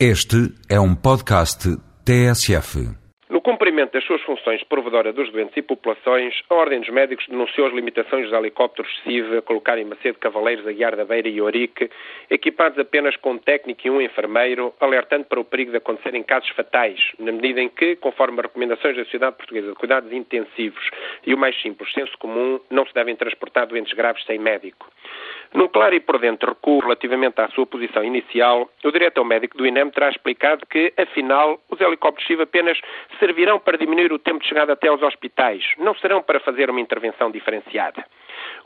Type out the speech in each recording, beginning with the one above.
Este é um podcast TSF. No cumprimento das suas funções de provedora dos doentes e populações, a Ordem dos Médicos denunciou as limitações dos helicópteros CIV a colocar em Macedo Cavaleiros, Aguiar da Beira e Ourique, equipados apenas com um técnico e um enfermeiro, alertando para o perigo de acontecerem casos fatais, na medida em que, conforme as recomendações da Sociedade Portuguesa de Cuidados Intensivos e o mais simples senso comum, não se devem transportar doentes graves sem médico. Num claro e prudente recuo relativamente à sua posição inicial, o diretor médico do INEM terá explicado que, afinal, os helicópteros CIV apenas servirão para diminuir o tempo de chegada até aos hospitais, não serão para fazer uma intervenção diferenciada.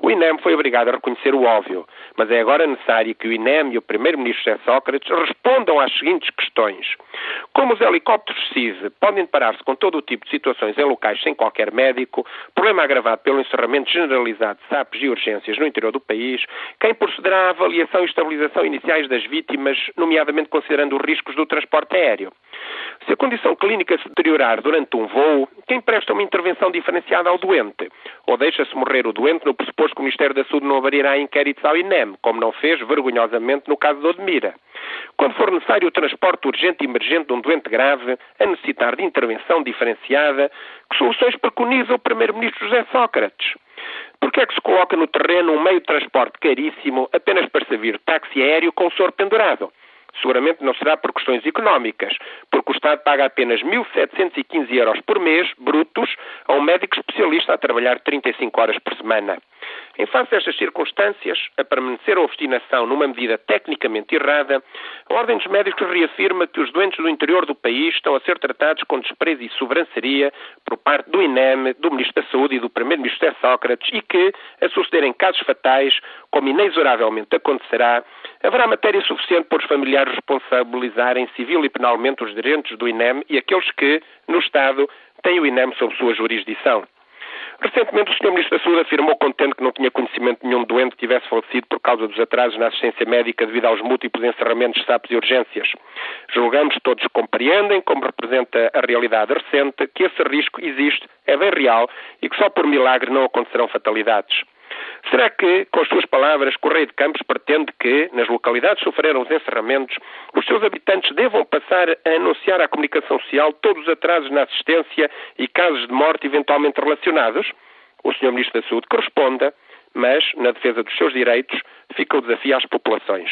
O INEM foi obrigado a reconhecer o óbvio, mas é agora necessário que o INEM e o Primeiro-Ministro José Sócrates respondam às seguintes questões. Como os helicópteros CISE podem deparar-se com todo o tipo de situações em locais sem qualquer médico, problema agravado pelo encerramento generalizado de SAPs e urgências no interior do país, quem procederá à avaliação e estabilização iniciais das vítimas, nomeadamente considerando os riscos do transporte aéreo? Se a condição clínica se deteriorar durante um voo, quem presta uma intervenção diferenciada ao doente? Ou deixa-se morrer o doente no pressuposto que o Ministério da Saúde não abrirá inquéritos ao INEM, como não fez, vergonhosamente, no caso de Odmira? Quando for necessário o transporte urgente e emergente de um doente grave, a necessitar de intervenção diferenciada, que soluções preconiza o Primeiro-Ministro José Sócrates? Por que é que se coloca no terreno um meio de transporte caríssimo apenas para servir táxi aéreo com soro pendurado? Seguramente não será por questões económicas, porque o Estado paga apenas 1.715 euros por mês, brutos, a um médico especialista a trabalhar 35 horas por semana. Em face destas circunstâncias, a permanecer a obstinação numa medida tecnicamente errada, a Ordem dos Médicos reafirma que os doentes do interior do país estão a ser tratados com desprezo e sobranceria por parte do INEM, do Ministro da Saúde e do Primeiro-Ministro Sócrates e que, a sucederem casos fatais, como inexoravelmente acontecerá, haverá matéria suficiente para os familiares responsabilizarem civil e penalmente os dirigentes do INEM e aqueles que, no Estado, têm o INEM sob sua jurisdição. Recentemente, o Sr. Ministro da Saúde afirmou contente que não tinha conhecimento de nenhum doente que tivesse falecido por causa dos atrasos na assistência médica devido aos múltiplos encerramentos SAPs e urgências. Julgamos todos compreendem, como representa a realidade recente, que esse risco existe, é bem real e que só por milagre não acontecerão fatalidades. Será que, com as suas palavras, Correio de Campos pretende que, nas localidades que sofreram os encerramentos, os seus habitantes devam passar a anunciar à comunicação social todos os atrasos na assistência e casos de morte eventualmente relacionados? O Sr. Ministro da Saúde que responda, mas, na defesa dos seus direitos, fica o desafio às populações.